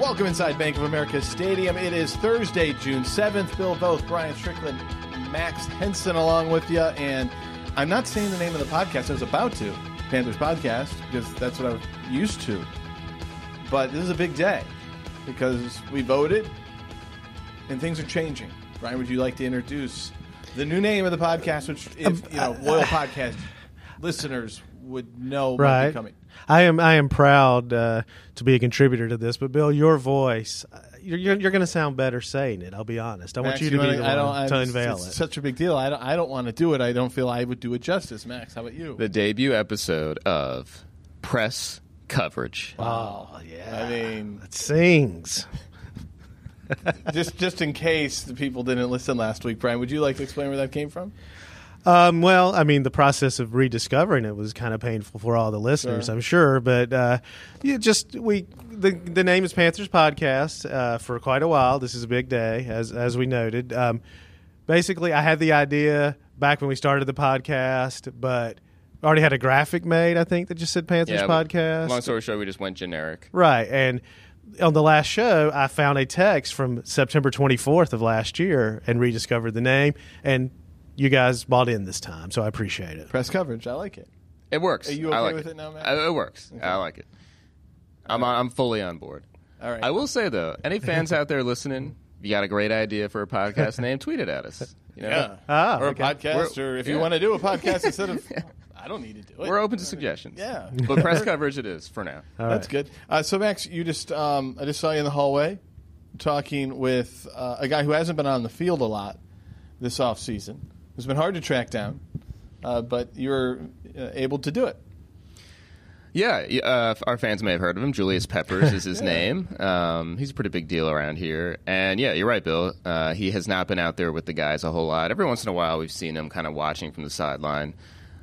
Welcome inside Bank of America Stadium. It is Thursday, June 7th. Bill Voth, Brian Strickland, Max Henson along with you. And I'm not saying the name of the podcast. I was about to, Panthers Podcast, because that's what I'm used to. But this is a big day because we voted and things are changing. Brian, would you like to introduce the new name of the podcast, which, if um, you know, loyal uh, podcast listeners would know Right. coming? I am I am proud uh, to be a contributor to this, but Bill, your voice, uh, you're you're, you're going to sound better saying it. I'll be honest. I want Max, you to be the I don't, one I, to unveil it's it. such a big deal. I don't, I don't want to do it. I don't feel I would do it justice. Max, how about you? the debut episode of Press Coverage. oh yeah, I mean, it sings. just just in case the people didn't listen last week, Brian, would you like to explain where that came from? Um, well, I mean, the process of rediscovering it was kind of painful for all the listeners, Sure. I'm sure. But uh, yeah, just we the the name is Panthers Podcast uh, for quite a while. This is a big day, as as we noted. Um, basically, I had the idea back when we started the podcast, but already had a graphic made. I think that just said Panthers Yeah, Podcast. Long story short, we just went generic. Right. And on the last show, I found a text from September 24th of last year and rediscovered the name. And you guys bought in this time, so I appreciate it. Press coverage. I like it. It works. Are you I okay like with it. it now, Matt? Uh, It works. I like it. I'm I'm fully on board. All right. I will say though, any fans out there listening, if you got a great idea for a podcast name, tweet it at us. You know? yeah. Ah, or a okay. podcast, We're- or if you yeah. want to do a podcast instead of, I don't need to do it. We're open to suggestions. Yeah. But press coverage it is for now. All That's right. good. Uh, so Max, you just um, I just saw you in the hallway talking with uh, a guy who hasn't been on the field a lot this off season. It's been hard to track down, uh, but you're uh, able to do it. Yeah, uh, our fans may have heard of him. Julius Peppers is his name. Um, he's a pretty big deal around here. And yeah, you're right, Bill. Uh, he has not been out there with the guys a whole lot. Every once in a while, we've seen him kind of watching from the sideline.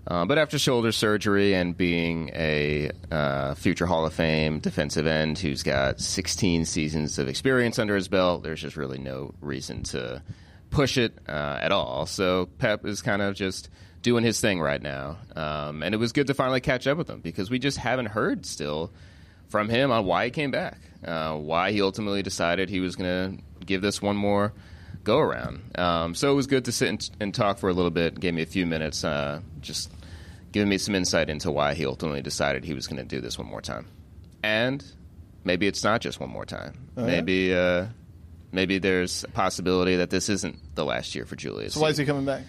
Uh, but after shoulder surgery and being a uh, future Hall of Fame defensive end who's got 16 seasons of experience under his belt, there's just really no reason to push it uh, at all. So Pep is kind of just doing his thing right now. Um, and it was good to finally catch up with him because we just haven't heard still from him on why he came back, uh, why he ultimately decided he was going to give this one more go around. Um, so it was good to sit and, and talk for a little bit. Gave me a few minutes, uh, just giving me some insight into why he ultimately decided he was going to do this one more time. And maybe it's not just one more time. Oh, yeah? maybe uh, maybe there's a possibility that this isn't the last year for Julius. So why is he coming back?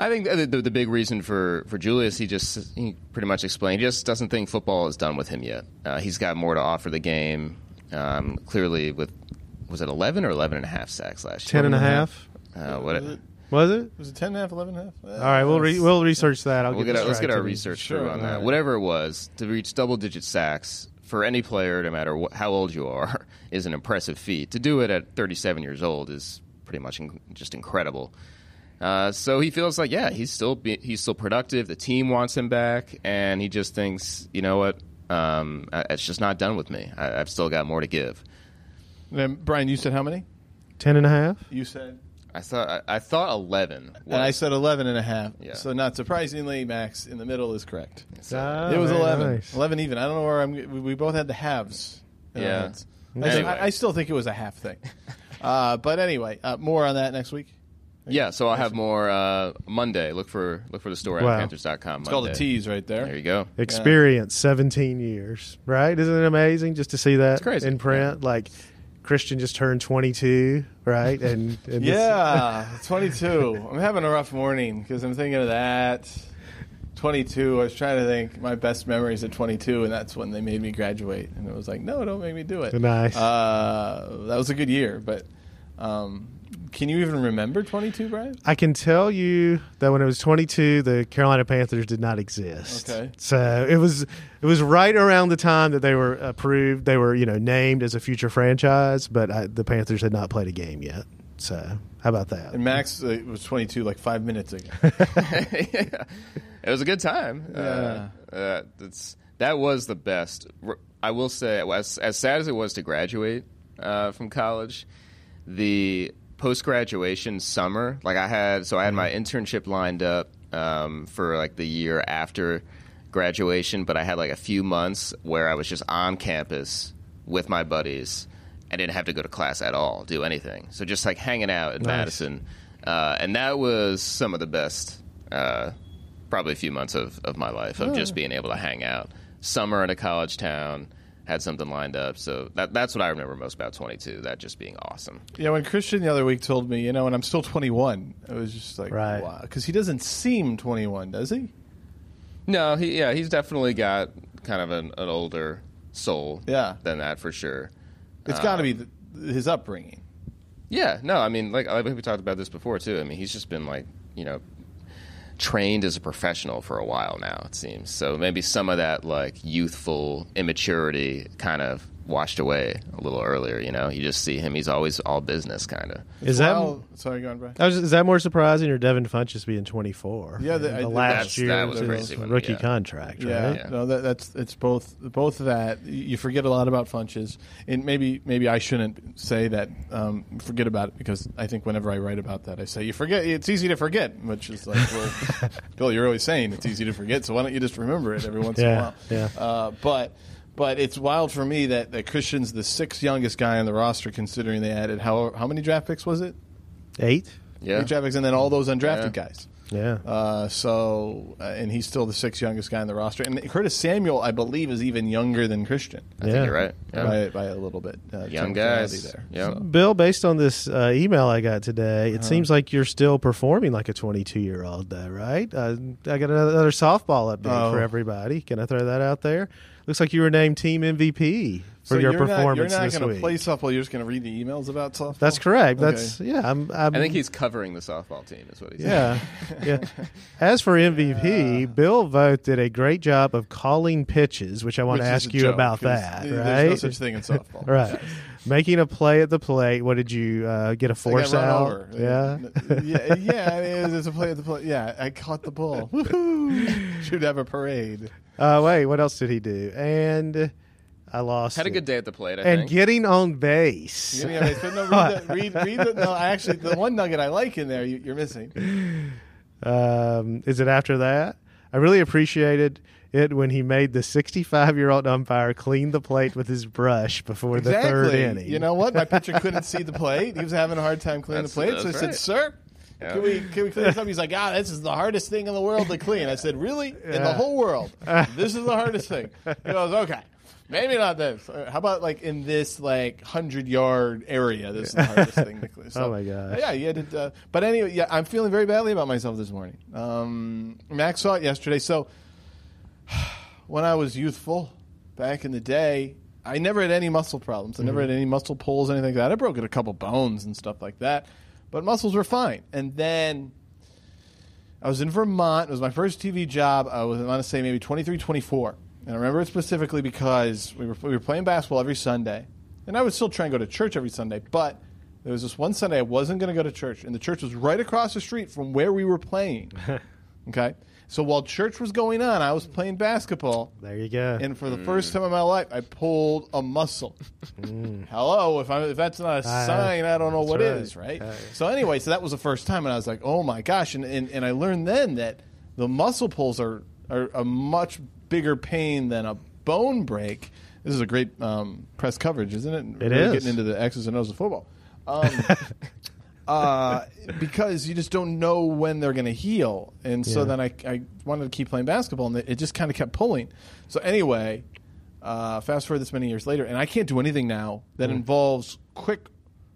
I think the, the, the big reason for, for Julius, he just he pretty much explained, he just doesn't think football is done with him yet. Uh, he's got more to offer the game. Um, clearly, with was it 11 or 11 and a half sacks last year? 10 and a half? Uh, what? Was it, Was it? was it 10 and a half, 11 and a half? All right, we'll, re- we'll research that. I'll We'll get get our, let's this get our research Sure, through on that. right. Whatever it was, to reach double digit sacks for any player, no matter wh- how old you are, is an impressive feat. To do it at 37 years old is pretty much in- just incredible. Uh, so he feels like, yeah, he's still be- he's still productive. The team wants him back, and he just thinks, you know what, um, I- it's just not done with me. I- I've still got more to give. Then, Brian, you said how many? 10 and a half? You said. I thought I, I thought 11. And I was- said 11 and a half. Yeah. So not surprisingly, Max in the middle is correct. Ah, it was very 11. nice. 11 even. I don't know where I'm. We we both had the halves. in our Yeah. heads. I, Anyway. I, I still think it was a half thing. uh, but anyway, uh, more on that next week. yeah, so I'll have more uh, Monday. Look for look for the story Wow. on Panthers.com. It's called a Monday. tease right There there. you go. Experience 17 years, right? Isn't it amazing just to see that crazy. in print? Like Christian just turned 22, right? And, and Yeah, 22. I'm having a rough morning because I'm thinking of that. 22. I was trying to think my best memories at 22, and that's when they made me graduate. And it was like, no, don't make me do it. Nice. Uh, that was a good year, but um, can you even remember 22, Brian? I can tell you that when it was 22, the Carolina Panthers did not exist. Okay. So it was it was right around the time that they were approved. They were you know named as a future franchise, but I, the Panthers had not played a game yet. So how about that? And Max uh, was 22 like five minutes ago. yeah. It was a good time. Yeah. Uh, uh, that's, that was the best. I will say, as, as sad as it was to graduate uh, from college, the post graduation summer, like I had, so I had my internship lined up um, for like the year after graduation, but I had like a few months where I was just on campus with my buddies. I didn't have to go to class at all, do anything. So just like hanging out in Nice. Madison, uh, and that was some of the best, uh, probably a few months of, of my life of just being able to hang out. Summer in a college town, had something lined up. So that that's what I remember most about 22. That just being awesome. Yeah, when Christian the other week told me, you know, and I'm still 21, it was just like, Right. wow. Because he doesn't seem 21, does he? No, he yeah, he's definitely got kind of an, an older soul. Yeah. than that for sure. It's got to be um, the, his upbringing. Yeah, no, I mean, like, like we talked about this before too. I mean, he's just been like, you know, trained as a professional for a while now. It seems so. Maybe some of that like youthful immaturity kind of washed away a little earlier. You know, you just see him; he's always all business, kind of. Is that Well, sorry, go on, Brian. Was, is that more surprising or Devin Funchess being 24? Yeah, the- the, I- last that's- year that was of his crazy when- rookie yeah. contract, Yeah, right? Yeah. no, that, that's it's both both of that. You forget a lot about Funchess, and maybe maybe I shouldn't say that. Um, forget about it because I think whenever I write about that, I say you forget. It's easy to forget, which is like, well, Bill, you're always saying it's easy to forget, so why don't you just remember it every once in a while? yeah. Uh, but but it's wild for me that that Christian's the sixth youngest guy on the roster, considering they added how how many draft picks was it? Eight? Yeah, Eight draft picks, and then all those undrafted Yeah. guys. Yeah. Uh, so, uh, and he's still the sixth youngest guy on the roster. And Curtis Samuel, I believe, is even younger than Christian I Yeah. think you're right. Yeah. by, by a little bit. Uh, Young guys. there. Yeah. So- Bill, based on this uh, email I got today, Uh-huh. it seems like you're still performing like a 22 year old, though, right? Uh, I got another, another softball update Oh. for everybody. Can I throw that out there? Looks like you were named team MVP for so your you're performance Not, you're not going to play softball. You're just going to read the emails about softball. That's correct. Okay. That's yeah. I'm, I'm, I think he's covering the softball team. Is what he's Yeah, yeah. As for MVP, Bill Voth did a great job of calling pitches, which I want Which to ask you joke, about 'cause that. There's no such thing in softball. Right. Making a play at the plate. What did you uh, get a force got out? over. Yeah. yeah, yeah. It is. It's a play at the plate. Yeah, I caught the ball. Woohoo! Should have a parade. Uh, wait, what else did he do? And I lost. had a it. good day at the plate. I And think. getting on base. Yeah, yeah, but no, read, the, read, read the, no, actually, the one nugget I like in there, you, you're missing. Um, is it after that? I really appreciated it when he made the 65 year old umpire clean the plate with his brush before the third inning. You know what? My pitcher couldn't see the plate. He was having a hard time cleaning the plate. So I that's said, "Sir, Yeah. can we can we clean this up?" He's like, "Ah, this is the hardest thing in the world to clean." I said, "Really? In the whole world, this is the hardest thing." He goes, "Okay." Maybe not this. How about like in this like hundred yard area? This is the hardest thing to clean. So, Oh, my gosh. Yeah, you had to. Uh, but anyway, yeah, I'm feeling very badly about myself this morning. Um, Max saw it yesterday. So when I was youthful, back in the day, I never had any muscle problems. I never had mm-hmm. any muscle pulls, anything like that. I broke a couple bones and stuff like that, but muscles were fine. And then I was in Vermont. It was my first TV job. I was, I want to say, maybe 23, 24. And I remember it specifically because we were, we were playing basketball every Sunday. And I would still try and go to church every Sunday, but there was this one Sunday I wasn't going to go to church. And the church was right across the street from where we were playing. okay? So while church was going on, I was playing basketball. There you go. And for the first time in my life, I pulled a muscle. Hello, if I if that's not a Uh, sign, I don't know what right. is, right? Uh, so anyway, so that was the first time, and I was like, oh my gosh, and and, and I learned then that the muscle pulls are are a much bigger pain than a bone break. This is a great um, press coverage, isn't it? It really is. getting into the X's and O's of football. Um, uh, because you just don't know when they're going to heal. And so Yeah. then I, I wanted to keep playing basketball, and it just kind of kept pulling. So anyway, uh, fast forward this many years later, and I can't do anything now that involves quick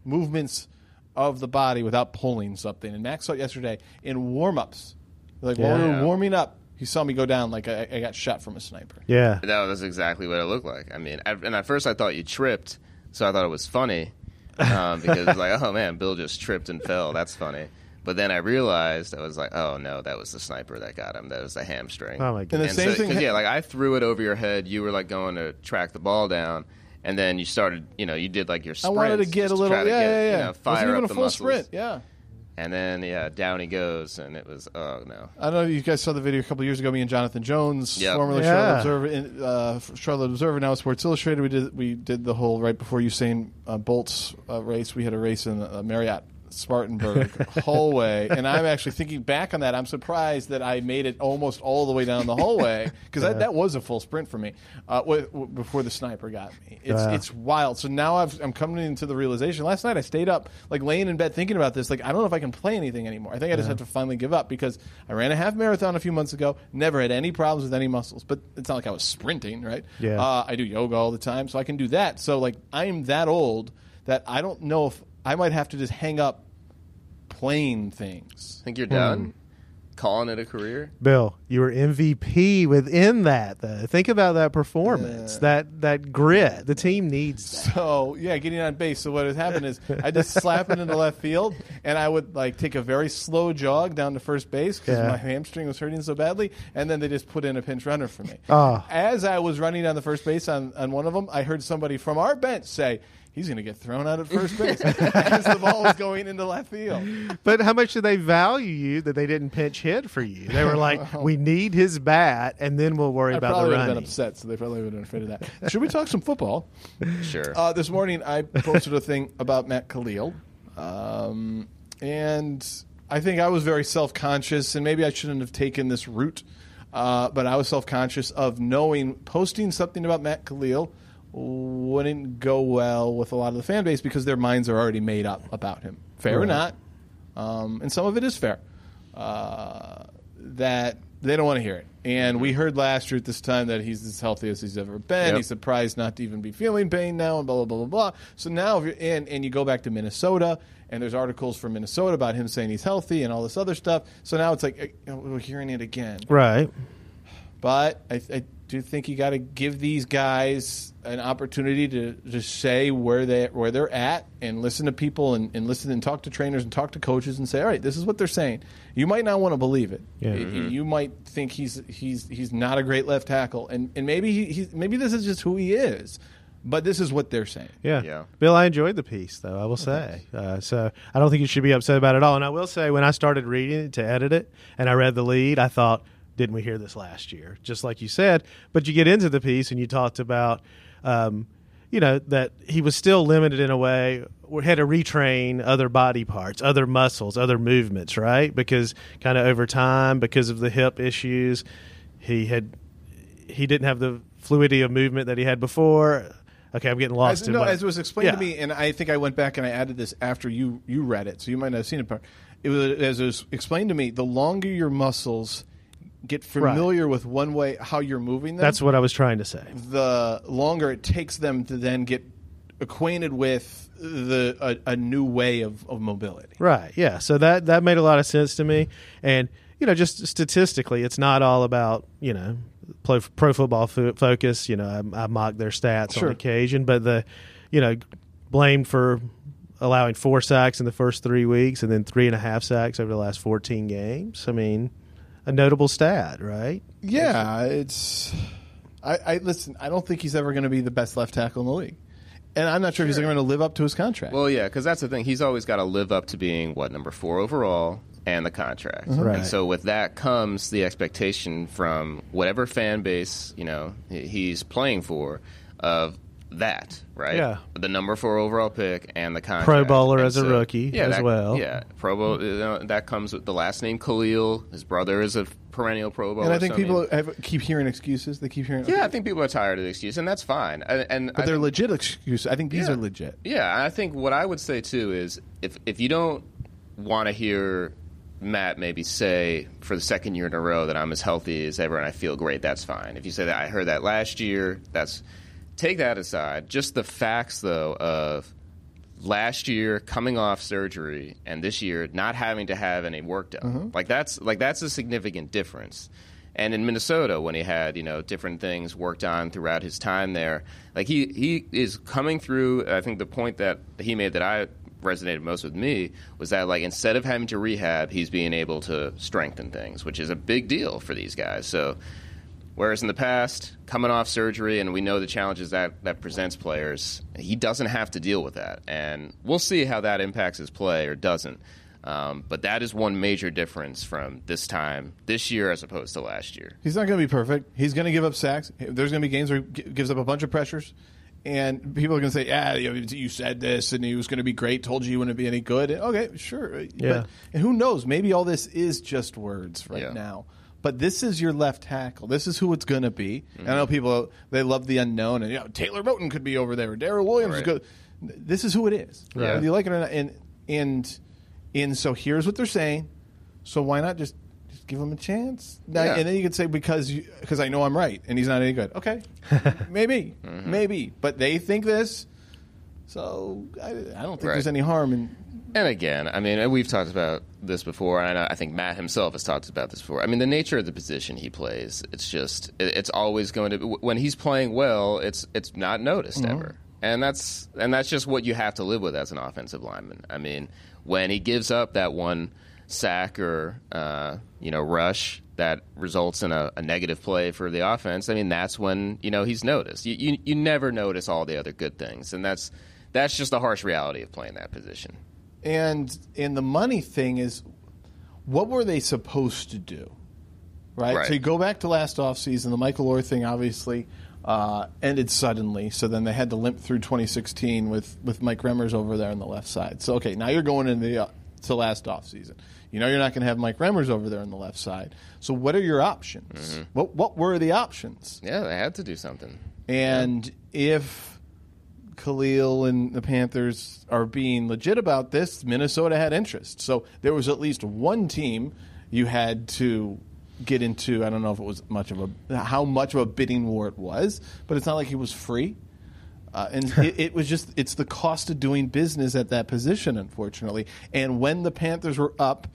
movements of the body without pulling something. And Max saw it yesterday in warm ups. Like while we were warming up, he saw me go down like I, I got shot from a sniper. yeah. That was exactly what it looked like. I mean, at, and at first I thought you tripped, so I thought it was funny um, because it was like, oh man, Bill just tripped and fell. That's funny. But then I realized I was like, oh no, that was the sniper that got him. That was the hamstring. Oh, my And the goodness. same thing. 'cause, ha- yeah, like I threw it over your head. You were like going to track the ball down, and then you started. You know, you did like your. I wanted to get a little, try yeah, get, yeah, yeah. You know, It fire wasn't even up a the full muscles. sprint, yeah. And then yeah, down he goes, and it was oh no. I don't know if you guys saw the video a couple years ago. Me and Jonathan Jones, Yep. formerly Yeah. Charlotte Observer, in, uh, Charlotte Observer, now Sports Illustrated. We did we did the whole right before Usain uh, Bolt's uh, race. We had a race in uh, Marriott Spartanburg hallway, and I'm actually thinking back on that. I'm surprised that I made it almost all the way down the hallway because that, that was a full sprint for me uh, w- w- before the sniper got me. It's Yeah. it's wild. So now I've, I'm coming into the realization. Last night I stayed up, like laying in bed thinking about this. Like I don't know if I can play anything anymore. I think I just have to finally give up because I ran a half marathon a few months ago. Never had any problems with any muscles, but it's not like I was sprinting, right? Yeah. Uh, I do yoga all the time, so I can do that. So like I'm that old that I don't know if I might have to just hang up playing things. Think you're done? Hmm. Calling it a career? Bill, you were MVP within that. Though. Think about that performance, that that grit. The team needs that. So yeah, getting on base. So what had happened is I just slap it into left field, and I would like take a very slow jog down to first base because Yeah. my hamstring was hurting so badly, and then they just put in a pinch runner for me. Oh. As I was running down the first base on, on one of them, I heard somebody from our bench say. He's going to get thrown out at first base as the ball was going into left field. But how much did they value you that they didn't pinch hit for you? They were like, "We need his bat, and then we'll worry I about probably the would have been upset, so they probably would have been afraid of that. Should we talk some football? Sure. Uh, this morning, I posted a thing about Matt Kalil, um, and I think I was very self conscious, and maybe I shouldn't have taken this route, uh, but I was self conscious of knowing posting something about Matt Kalil wouldn't go well with a lot of the fan base because their minds are already made up about him. Fair or not, um, and some of it is fair. Uh, that they don't want to hear it. And we heard last year at this time that he's as healthy as he's ever been. Yep. He's surprised not to even be feeling pain now, and blah blah blah blah blah. So now, if you're in and you go back to Minnesota, and there's articles from Minnesota about him saying he's healthy and all this other stuff. So now it's like uh, we're hearing it again. Right. But I, I do you think you got to give these guys an opportunity to just say where they where they're at and listen to people and, and listen and talk to trainers and talk to coaches and say, all right, this is what they're saying. You might not want to believe it. Yeah. Y- You might think he's he's he's not a great left tackle, and and maybe he, he maybe this is just who he is. But this is what they're saying. Yeah. Yeah. Bill, I enjoyed the piece, though, I will say. Uh, so I don't think you should be upset about it at all. And I will say, when I started reading it to edit it and I read the lead, I thought, didn't we hear this last year? Just like you said. But you get into the piece and you talked about, um, you know, that he was still limited in a way, or had to retrain other body parts, other muscles, other movements, right? Because kind of over time, because of the hip issues, he had he didn't have the fluidity of movement that he had before. Okay, I'm getting lost As, in no, as it was explained Yeah. to me, and I think I went back and I added this after you you read it, so you might not have seen it. But it was as it was explained to me. The longer your muscles get familiar with one way how you're moving them, That's what I was trying to say. the longer it takes them to then get acquainted with the a, a new way of, of mobility. Right. Yeah. So that that made a lot of sense to me, and you know, just statistically, it's not all about you know pro, pro football fo- focus. You know, I, I mock their stats Sure. on occasion, but the you know blamed for allowing four sacks in the first three weeks and then three and a half sacks over the last 14 games. I mean, a notable stat, right? Yeah, it's. I, I listen. I don't think he's ever going to be the best left tackle in the league, and I'm not sure if he's ever going to live up to his contract. Well, yeah, because that's the thing. He's always got to live up to being what number four overall and the contract. Mm-hmm. Right. And so with that comes the expectation from whatever fan base you know he's playing for of that, right? Yeah. The number four overall pick and the contract. Pro bowler And as a rookie yeah, as that- well. Yeah, Pro Bowl. You know, that comes with the last name Kalil. His brother is a perennial Pro Bowler. and I think so, mean- people have, keep hearing excuses. They keep hearing. yeah, I think people are tired of the excuse, and that's fine. And, and but I they're think- legit excuses. I think these Yeah. are legit. Yeah, I think what I would say too is if if you don't want to hear Matt maybe say for the second year in a row that I'm as healthy as ever and I feel great, that's fine. If you say that I heard that last year, that's take that aside. Just the facts though of last year coming off surgery and this year not having to have any work done. Mm-hmm. Like that's like that's a significant difference. And in Minnesota, when he had you know different things worked on throughout his time there, like he he is coming through. I think the point that he made that I resonated most with me was that like instead of having to rehab, he's being able to strengthen things, which is a big deal for these guys. So Whereas in the past, coming off surgery, and we know the challenges that that presents players, he doesn't have to deal with that, and we'll see how that impacts his play or doesn't. Um, but that is one major difference from this time, this year as opposed to last year. He's not going to be perfect. He's going to give up sacks. There's going to be games where he gives up a bunch of pressures, and people are going to say, "Yeah, you, know, you said this, and he was going to be great. Told you he wouldn't be any good." Okay, sure. Yeah. But, and who knows? Maybe all this is just words right Yeah. now. But this is your left tackle. This is who it's going to be. And I know people they love the unknown, and you know Taylor Moton could be over there. Daryl Williams is Right. good. This is who it is. Right. Whether you like it or not. And and and so here's what they're saying. So why not just just give him a chance? Now, Yeah. And then you could say because because I know I'm right and he's not any good. Okay, maybe, Mm-hmm. maybe. But they think this. So I, I don't think Right. there's any harm in. And again, I mean, we've talked about this before, and I, I think Matt himself has talked about this before. I mean, the nature of the position he plays, it's just, it's always going to. When he's playing well, it's it's not noticed ever, and that's and that's just what you have to live with as an offensive lineman. I mean, when he gives up that one sack or uh, you know rush that results in a, a negative play for the offense, I mean, that's when you know he's noticed. You, you you never notice all the other good things, and that's that's just the harsh reality of playing that position. And and the money thing is, what were they supposed to do? Right. Right. So you go back to last offseason, the Michael Oher thing obviously uh, ended suddenly. So then they had to limp through 2016 with with Mike Remmers over there on the left side. So okay, now you're going into the uh, to last offseason. You know you're not going to have Mike Remmers over there on the left side. So what are your options? What what were the options? Yeah, they had to do something. And if Kalil and the Panthers are being legit about this, Minnesota had interest. So there was at least one team you had to get into. I don't know if it was much of a how much of a bidding war it was, but it's not like he was free. Uh, and it, it was just it's the cost of doing business at that position, unfortunately. And when the Panthers were up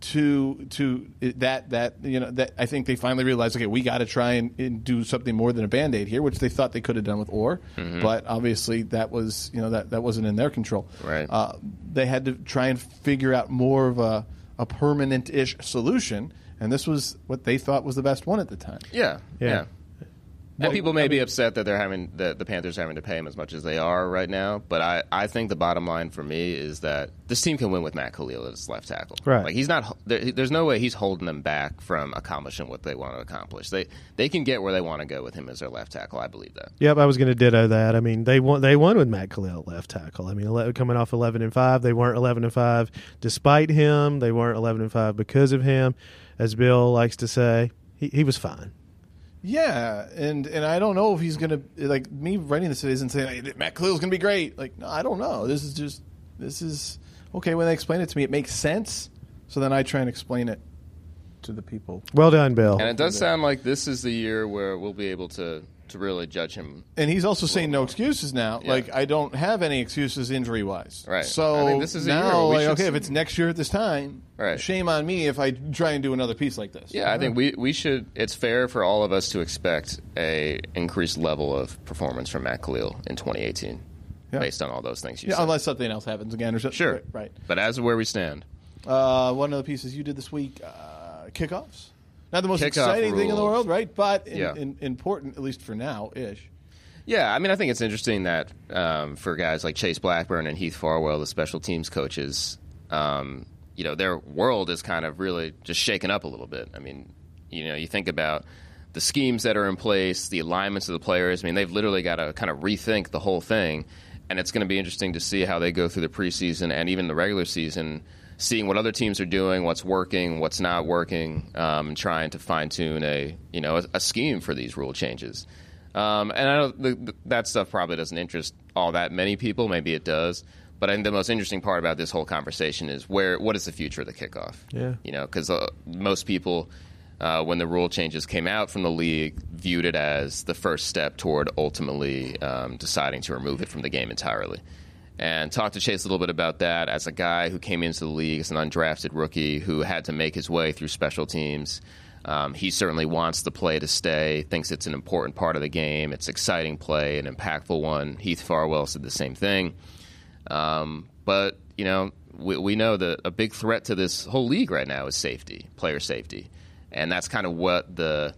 to to that that you know that I think they finally realized okay we got to try and, and do something more than a band aid here, which they thought they could have done with Oher, but obviously that was you know that that wasn't in their control. Right. Uh, they had to try and figure out more of a a permanent ish solution, and this was what they thought was the best one at the time. Yeah, Yeah. yeah. And Well, people may I be upset that they're having that the Panthers are having to pay him as much as they are right now. But I, I think the bottom line for me is that this team can win with Matt Kalil as left tackle. Right. Like he's not. There, there's no way he's holding them back from accomplishing what they want to accomplish. They they can get where they want to go with him as their left tackle. I believe that. Yep, I was going to ditto that. I mean, they won. They won with Matt Kalil at left tackle. I mean, coming off eleven and five, they weren't eleven and five despite him. They weren't eleven and five because of him, as Bill likes to say. He, he was fine. Yeah, and and I don't know if he's gonna like me writing this isn't saying hey, Matt Kalil's gonna be great. Like, no, I don't know. This is just this is okay. When they explain it to me, it makes sense. So then I try and explain it to the people. Well done, Bill. And it does sound like this is the year where we'll be able to to really judge him. And he's also saying no excuses now. Yeah. Like I don't have any excuses injury wise. Right. So I think this is a year now, like, okay, if it's next year at this time, Right. shame on me if I try and do another piece like this. Yeah, I think we, we should. It's fair for all of us to expect a increased level of performance from Matt Kalil in 2018, Yeah. based on all those things you Yeah, said. unless something else happens again or something. Sure. Right. right. But as of where we stand, Uh, one of the pieces you did this week, uh, kickoffs. Not the most exciting thing in the world, right? But in, Yeah. in, important, at least for now, ish. yeah, I mean, I think it's interesting that um, for guys like Chase Blackburn and Heath Farwell, the special teams coaches, um, you know, their world is kind of really just shaken up a little bit. I mean, you know, you think about the schemes that are in place, the alignments of the players. I mean, they've literally got to kind of rethink the whole thing, and it's going to be interesting to see how they go through the preseason and even the regular season, seeing what other teams are doing, what's working, what's not working, um, and trying to fine tune a you know a, a scheme for these rule changes. Um, and I know the, the, that stuff probably doesn't interest all that many people. Maybe it does. But I think the most interesting part about this whole conversation is where what is the future of the kickoff? Yeah. You know, because uh, most people, uh, when the rule changes came out from the league, viewed it as the first step toward ultimately um, deciding to remove it from the game entirely. And talked to Chase a little bit about that as a guy who came into the league as an undrafted rookie who had to make his way through special teams. Um, he certainly wants the play to stay, thinks it's an important part of the game. It's exciting play, an impactful one. Heath Farwell said the same thing. Um, but you know, we, we know that a big threat to this whole league right now is safety, player safety, and that's kind of what the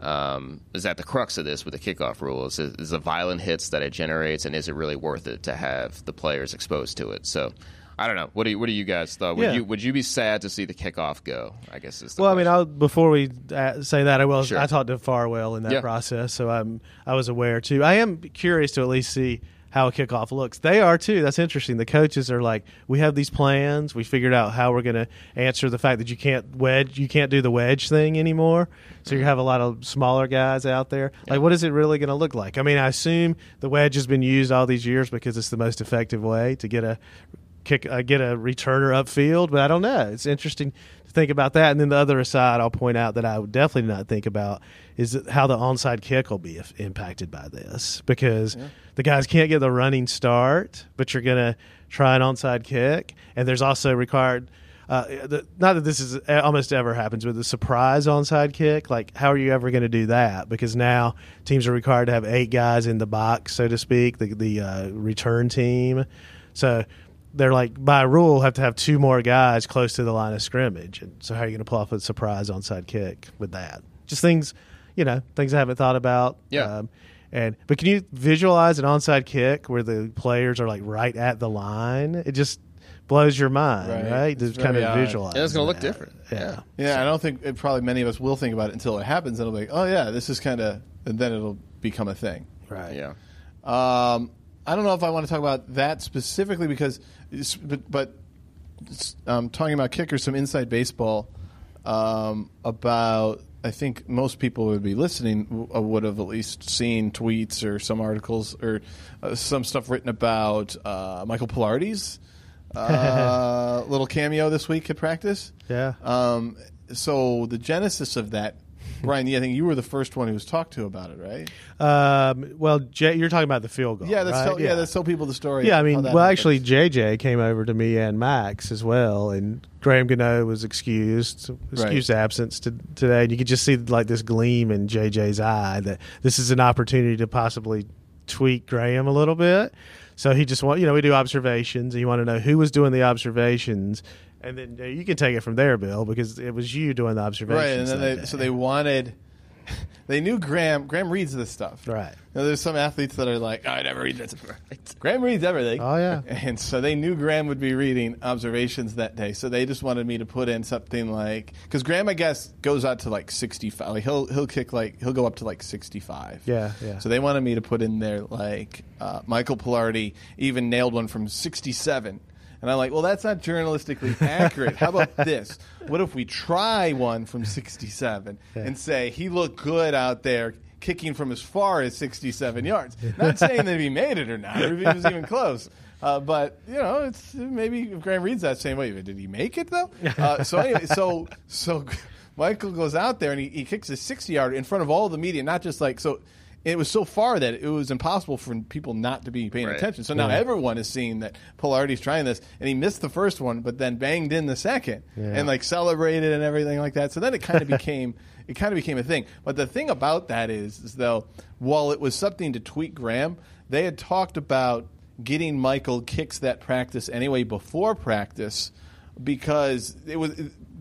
um, is at the crux of this with the kickoff rule is, is the violent hits that it generates, and is it really worth it to have the players exposed to it? So. I don't know. What do you, what do you guys thought? Would Yeah. you would you be sad to see the kickoff go? I guess is the Well, I mean. I'll, before we uh, say that, I will. Sure. I talked to Farwell in that Yeah. process, so I'm I was aware too. I am curious to at least see how a kickoff looks. They are too. That's interesting. The coaches are like, we have these plans. We figured out how we're going to answer the fact that you can't wedge, you can't do the wedge thing anymore. So you have a lot of smaller guys out there. Like, what is it really going to look like? I mean, I assume the wedge has been used all these years because it's the most effective way to get a kick uh, get a returner upfield, but I don't know. It's interesting to think about that. And then the other side, I'll point out that I would definitely not think about is how the onside kick will be if, impacted by this because the guys can't get the running start, but you're going to try an onside kick, and there's also required. Uh, the, not that this is uh, almost ever happens, but the surprise onside kick, like how are you ever going to do that? Because now teams are required to have eight guys in the box, so to speak, the the uh, return team. So they're like by rule have to have two more guys close to the line of scrimmage. And so how are you going to pull off a surprise onside kick with that? Just things, you know, things I haven't thought about. Yeah. Um, and but can you visualize an onside kick where the players are like right at the line? It just blows your mind, Right. right? It's To kind of odd. visualize. Yeah, it's gonna look different. Yeah. Yeah, I don't think it, probably many of us will think about it until it happens, and it'll be like, oh yeah, this is kind of, and then it'll become a thing. Right. yeah. Um, I don't know if I want to talk about that specifically because, but, but um, talking about kickers, some inside baseball um, about. I think most people would be listening uh, would have at least seen tweets or some articles or uh, some stuff written about uh, Michael Palardy's uh, little cameo this week at practice. Yeah. Um, so the genesis of that, Brian, I think you were the first one who was talked to about it, right? Um, well, Jay, you're talking about the field goal. Yeah, let's right? tell, yeah. let's tell people the story. Yeah, I mean, well, happened. actually, JJ came over to me and Max as well, and Graham Gano was excused, excused absence to, today. And you could just see like this gleam in JJ's eye that this is an opportunity to possibly tweak Graham a little bit. So he just want, you know, we do observations, and you want to know who was doing the observations, and then uh, you can take it from there, Bill, because it was you doing the observations. right, and then they, day. so they wanted. They knew Graham. Graham reads this stuff. Right. Now, there's some athletes that are like, "Oh, I never read this. Graham reads everything. Oh, yeah. And so they knew Graham would be reading observations that day. So they just wanted me to put in something like because Graham, I guess, goes out to like 65. Like he'll he'll kick like he'll go up to like 65. Yeah, yeah. So they wanted me to put in there like uh, Michael Palardy even nailed one from 67. And I'm like, well, that's not journalistically accurate. How about this? What if we try one from 67 and say he looked good out there kicking from as far as 67 yards? Not saying that he made it or not, or if he was even close. Uh, but you know, it's maybe if Graham reads that same way. Did he make it though? Uh, so anyway, so so Michael goes out there and he, he kicks a 60 yard in front of all the media, not just like so. It was so far that it was impossible for people not to be paying Right. attention. So now everyone is seeing that Palardy's trying this, and he missed the first one, but then banged in the second, and like celebrated and everything like that. So then it kind of became it kind of became a thing. But the thing about that is, is though, while it was something to tweet Graham, they had talked about getting Michael kicks that practice anyway before practice because it was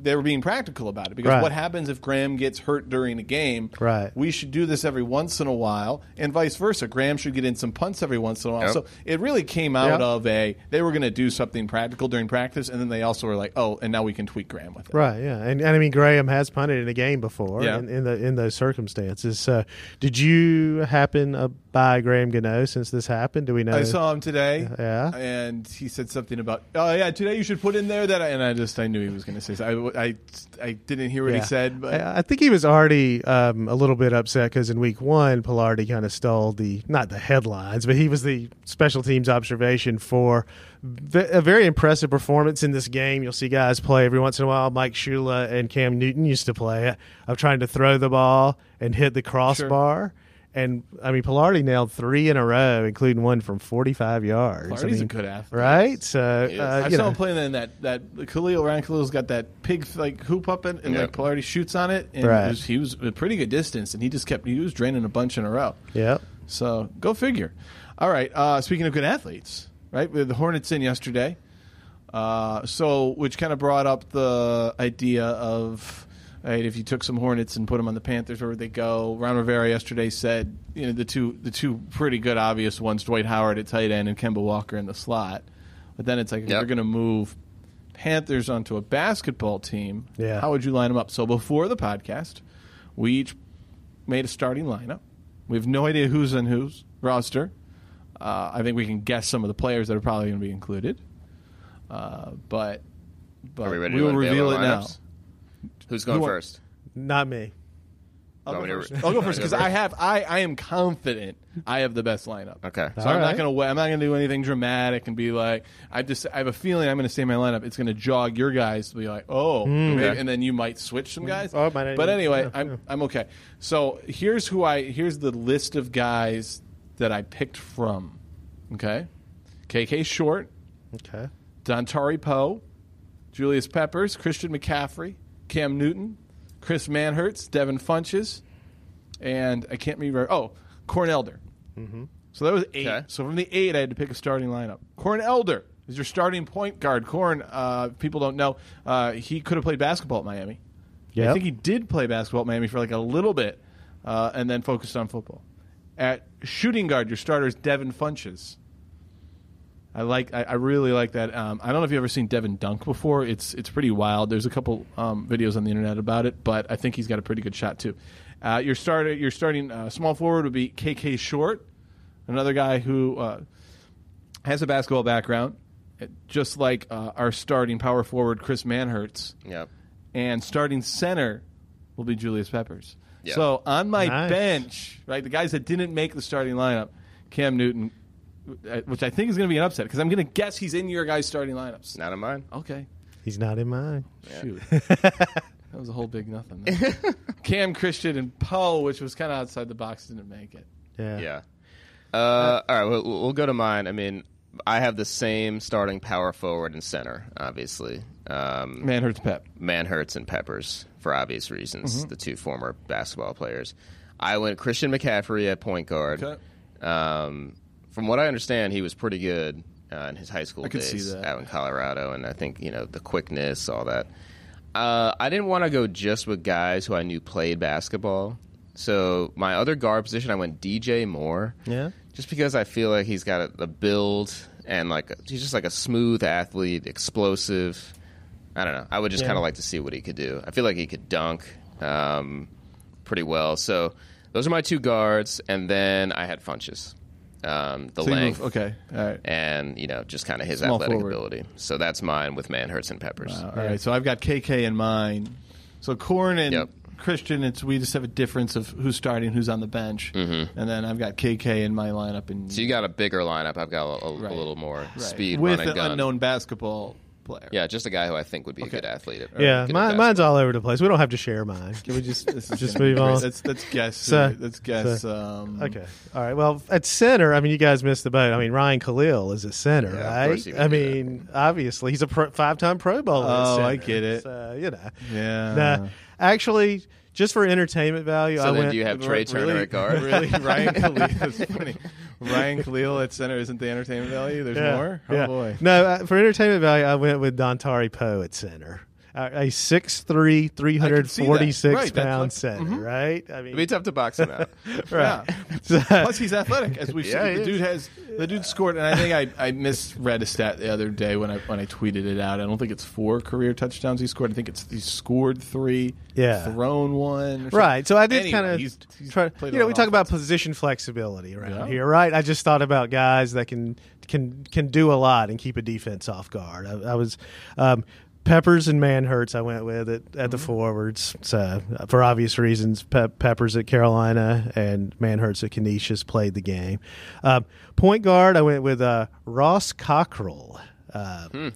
they were being practical about it because Right. what happens if Graham gets hurt during a game? Right. We should do this every once in a while, and vice versa. Graham should get in some punts every once in a while. Yep. So it really came out Yep. of a they were going to do something practical during practice, and then they also were like, oh, and now we can tweak Graham with it. Right, yeah, and, and I mean Graham has punted in a game before, Yeah. in, in the in those circumstances. So, did you happen uh, by Graham Gano since this happened? Do we know? I saw him today, Yeah. and he said something about, oh yeah, today you should put in there that, I, and I just I knew he was going to say, so I, I I didn't hear what Yeah. he said, but I, I think he was already um, a little bit upset because in week one, Palardy kind of stole the not the headlines, but he was the special teams observation for v- a very impressive performance in this game. You'll see guys play every once in a while. Mike Shula and Cam Newton used to play it of trying to throw the ball and hit the crossbar. And I mean, Palardy nailed three in a row, including one from 45 yards. I Palardy's a good athlete. right? So uh, I you saw know, him playing in that that Kalil Ryan Kalil's got that pig like hoop up it, and Yeah. like Palardy shoots on it, and Right. it was, he was a pretty good distance, and he just kept he was draining a bunch in a row. Yeah. So go figure. All right. Uh, speaking of good athletes, right? We had the Hornets in yesterday, uh, so which kind of brought up the idea of. Right, if you took some Hornets and put them on the Panthers, where would they go? Ron Rivera yesterday said, you know, the two the two pretty good obvious ones, Dwight Howard at tight end and Kemba Walker in the slot. But then it's like if Yep. you're going to move Panthers onto a basketball team, Yeah. how would you line them up? So before the podcast, we each made a starting lineup. We have no idea who's on whose roster. Uh, I think we can guess some of the players that are probably going to be included. Uh, but but Are we ready we to will reveal our it now. Lineups? Who's going Who- first? Not me. I'll go me first. I'll go first because I have I, I am confident I have the best lineup. Okay. So All I'm not going to I'm not going to do anything dramatic and be like I just I have a feeling I'm going to say my lineup. It's going to jog your guys to be like oh, hmm. maybe- Okay. and then you might switch some guys. Oh, it might but even- anyway, yeah, I'm yeah. I'm okay. So here's who I here's the list of guys that I picked from. Okay, KK Short, Okay. Dontari Poe, Julius Peppers, Christian McCaffrey, Cam Newton, Chris Manhertz, Devin Funchess, and I can't remember. Oh, Corn Elder. Mm-hmm. So that was eight. Okay. So from the eight, I had to pick a starting lineup. Corn Elder is your starting point guard. Corn, uh, people don't know, uh, he could have played basketball at Miami. I think he did play basketball at Miami for like a little bit, uh, and then focused on football. At shooting guard, your starter is Devin Funchess. I like. I, I really like that. Um, I don't know if you've ever seen Devin dunk before. It's it's pretty wild. There's a couple um, videos on the internet about it, but I think he's got a pretty good shot too. Uh, your starter, your starting uh, small forward would be KK Short, another guy who uh, has a basketball background, uh, just like uh, our starting power forward Chris Manhertz, Yep. and starting center will be Julius Peppers. Yeah. So on my Nice. bench, right, the guys that didn't make the starting lineup, Cam Newton, which I think is going to be an upset because I'm going to guess he's in your guys' starting lineups. Not in mine. Okay, He's not in mine. shoot, that was a whole big nothing. Cam Christian and Poe, which was kind of outside the box, didn't make it. Yeah. Yeah. Uh, all right, we'll, we'll go to mine. I mean, I have the same starting power forward and center, obviously. Um, Manhertz Pep. Manhertz and Peppers for obvious Mm-hmm. reasons, the two former basketball players. I went Christian McCaffrey at point guard. Okay. Um, from what I understand, he was pretty good uh, in his high school I days see out in Colorado, and I think you know the quickness, all that. Uh, I didn't want to go just with guys who I knew played basketball. So my other guard position, I went DJ Moore. Yeah. Just because I feel like he's got a, a build and like he's just like a smooth athlete, explosive. I don't know. I would just Yeah. kind of like to see what he could do. I feel like he could dunk um, pretty well. So those are my two guards, and then I had Funchess, um, the So length, move- okay, all right. and you know just kind of his Small athletic forward. ability. So that's mine with Manhertz and Peppers. Uh, all right, so I've got KK in mine. So Corn and Yep. Christian, it's we just have a difference of who's starting, who's on the bench, mm-hmm. and then I've got KK in my lineup, and So you got a bigger lineup. I've got a, a, Right. a little more Right. speed, with run and an gun. unknown basketball player. Yeah, just a guy who I think would be Okay. a good athlete. At, Yeah, good at mine, mine's all over the place. We don't have to share mine. Can we just just be move on? great. Let's let's guess. So- let's guess. so- um, Okay. All right. Well, at center, I mean, you guys missed the boat. I mean, Ryan Kalil is at center, Yeah, of right? course he would I do mean, obviously, he's a pro, five-time Pro Bowler. at Oh, I center. get it. So, you know. Yeah. Nah, actually, just for entertainment value, So I then went. do you have Trai Really- Turner at guard? Really, Ryan Kalil. That's funny. Ryan Kalil at center isn't the entertainment value. There's yeah, more. Oh yeah. boy. No, uh, for entertainment value, I went with Dontari Poe at center. Uh, a 6'3", 346 Right, pound what- center, right? I mean, It'd be tough to box him out. right. Plus, he's athletic, as we've Yeah, seen. The dude has the dude scored, and I think I, I misread a stat the other day when I when I tweeted it out. I don't think it's four career touchdowns he scored. I think it's he scored three, Yeah. thrown one, or. Right. So I did Anyway, kind of he's- he's try. You know, we talk about position flexibility around Yeah. here, right? I just thought about guys that can can can do a lot and keep a defense off guard. I, I was. Um, Peppers and Manhertz, I went with it at the Mm-hmm. forwards. So, uh, for obvious reasons, Pe- Peppers at Carolina and Manhertz at Canisius played the game. Um, point guard, I went with uh, Ross Cockrell. Uh, Hmm.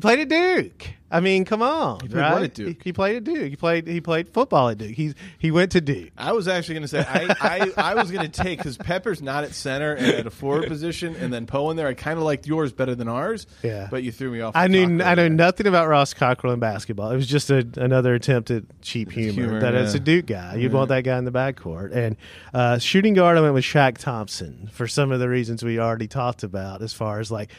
He played at Duke. I mean, come on, He played right? at Duke? He, he played at Duke. He played. He played football at Duke. He he went to Duke. I was actually going to say I, I, I was going to take because Pepper's not at center and at a forward position, and then Poe in there. I kind of liked yours better than ours. Yeah. but you threw me off. I knew Cockrell I know there. nothing about Ross Cockrell in basketball. It was just a, another attempt at cheap humor. humor, that it's a Duke guy. You'd want that guy in the backcourt. And uh, shooting guard, I went with Shaq Thompson for some of the reasons we already talked about. As far as like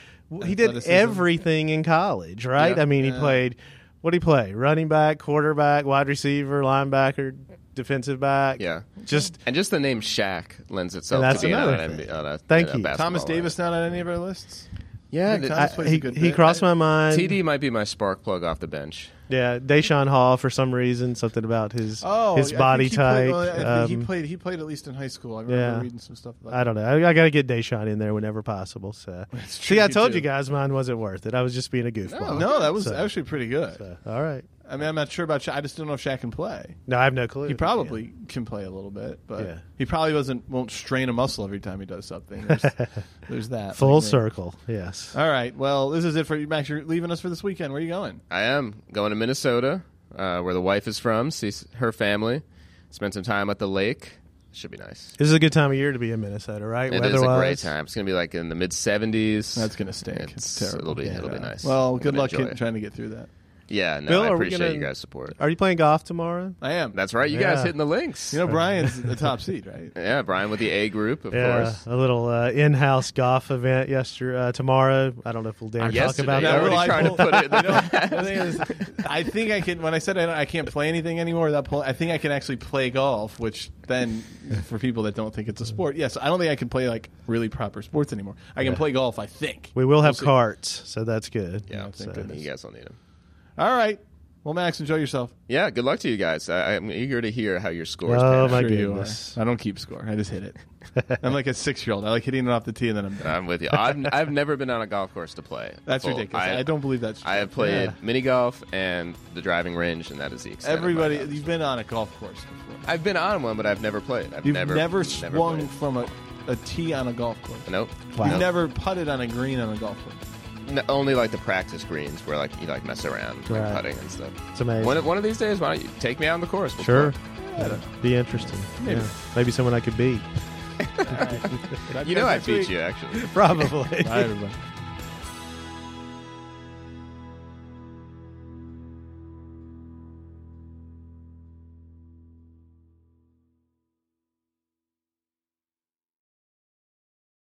he did everything in college, right? Yeah. I mean, he played. What did he play? Running back, quarterback, wide receiver, linebacker, defensive back. Yeah. Just And just the name Shaq lends itself And that's to being another an thing. NBA. On a, uh, Thank on a you. basketball Thomas line. Davis not on any of our lists. Yeah, Nick the- Thomas I- he, he bit. crossed my mind. TD might be my spark plug off the bench. Yeah, Daeshon Hall for some reason, something about his Oh, his body he played- type. well, I think he Um, played. He played at least in high school. I remember Yeah. reading some stuff. About I don't know. I, I got to get Deshaun in there whenever possible. So, see, I told too. you guys mine wasn't worth it. I was just being a goofball. No, that was So- actually pretty good. So, all right. I mean, I'm not sure about Shaq. I just don't know if Shaq can play. No, I have no clue. He probably can play a little bit, but Yeah. he probably wasn't won't strain a muscle every time he does something. There's, there's that full Like, circle. Yes. All right. Well, this is it for you, Max. You're leaving us for this weekend. Where are you going? I am going to Minnesota, uh, where the wife is from, see her family, spend some time at the lake. Should be nice. This is a good time of year to be in Minnesota, right? It is a great Weather-wise. time. It's going to be like in the mid 70s. That's gonna stink. It's terrible. It'll be Yeah. it'll be nice. Well, I'm good gonna luck enjoy getting, it. trying to get through that. Yeah, no, Bill, I are we appreciate gonna- you guys' support. Are you playing golf tomorrow? I am. That's right. You guys Yeah. hitting the links. you know, Brian's the top seed, right? yeah, Brian with the A group, of yeah, course. a little uh, in-house golf event yesterday, uh, tomorrow. I don't know if we'll dare talk Yesterday, about yeah, that. we're well, I trying to pulled- put it in the know, the thing is, I think I can. When I said I, don't- I can't play anything anymore, that pull, I think I can actually play golf. Which then, for people that don't think it's a sport, yes, I don't think I can play like really proper sports anymore. I can Yeah. play golf. I think We will have We'll see. carts, so that's good. Yeah, thank So- goodness. you guys don't need them. All right. Well, Max, enjoy yourself. Yeah, good luck to you guys. I, I'm eager to hear how your scores Oh, pan my. Sure goodness. are. I don't keep score. I just hit it. I'm like a six year old. I like hitting it off the tee and then I'm done. I'm with you. I've, I've never been on a golf course to play. That's Full- ridiculous. I, don't believe that's true. I have played Yeah. mini golf and the driving range, and that is the extent. of my Everybody, you've been on a golf course before. I've been on one, but I've never played. I've You've never, never, swung played. from a, a tee on a golf course. Nope. Wow. You've Nope. never putted on a green on a golf course. N- only like the practice greens where like you like mess around like, Right. putting and stuff. It's amazing. One of, one of these days, why don't you take me out on the course? We'll sure. Yeah. Be interesting. Maybe. Yeah. Maybe someone I could beat. You know I beat you actually. Probably. Bye, everybody.